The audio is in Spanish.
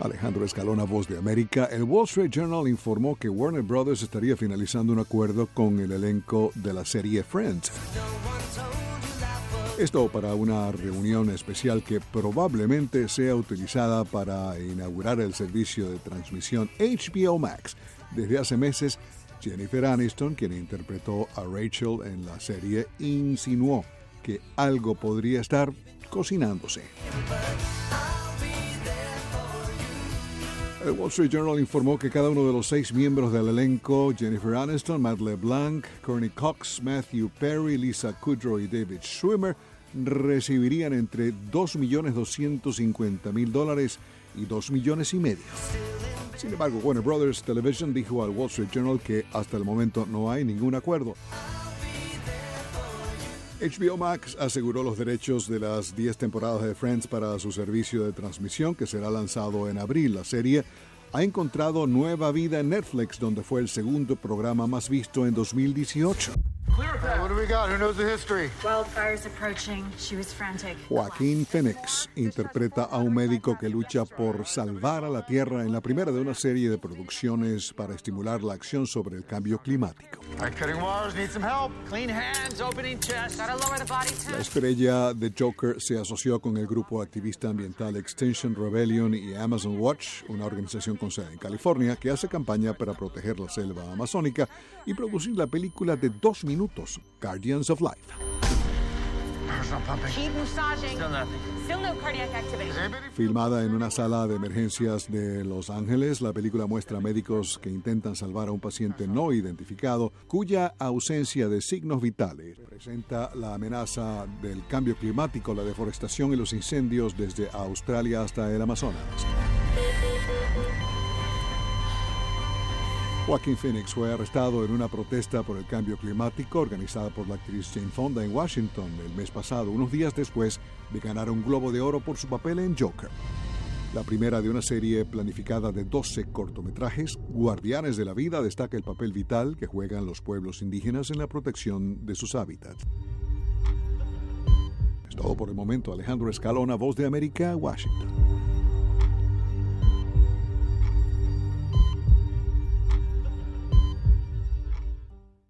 Alejandro Escalona, Voz de América. El Wall Street Journal informó que Warner Brothers estaría finalizando un acuerdo con el elenco de la serie Friends. Esto para una reunión especial que probablemente sea utilizada para inaugurar el servicio de transmisión HBO Max. Desde hace meses, Jennifer Aniston, quien interpretó a Rachel en la serie, insinuó que algo podría estar cocinándose. El Wall Street Journal informó que cada uno de los seis miembros del elenco, Jennifer Aniston, Matt LeBlanc, Courtney Cox, Matthew Perry, Lisa Kudrow y David Schwimmer, recibirían entre 2.250.000 dólares y 2 millones y medio. Sin embargo, Warner Brothers Television dijo al Wall Street Journal que hasta el momento no hay ningún acuerdo. HBO Max aseguró los derechos de las 10 temporadas de Friends para su servicio de transmisión que será lanzado en abril. La serie ha encontrado nueva vida en Netflix, donde fue el segundo programa más visto en 2018. Joaquín Phoenix interpreta a un médico que lucha por salvar a la Tierra en la primera de una serie de producciones para estimular la acción sobre el cambio climático. La estrella de Joker se asoció con el grupo activista ambiental Extinction Rebellion y Amazon Watch, una organización con sede en California que hace campaña para proteger la selva amazónica y producir la película de dos minutos, Guardians of Life. Filmada en una sala de emergencias de Los Ángeles, la película muestra a médicos que intentan salvar a un paciente no identificado cuya ausencia de signos vitales presenta la amenaza del cambio climático, la deforestación y los incendios desde Australia hasta el Amazonas. Joaquín Phoenix fue arrestado en una protesta por el cambio climático organizada por la actriz Jane Fonda en Washington el mes pasado, unos días después de ganar un Globo de Oro por su papel en Joker. La primera de una serie planificada de 12 cortometrajes, Guardianes de la Vida destaca el papel vital que juegan los pueblos indígenas en la protección de sus hábitats. Es todo por el momento. Alejandro Escalona, Voz de América, Washington.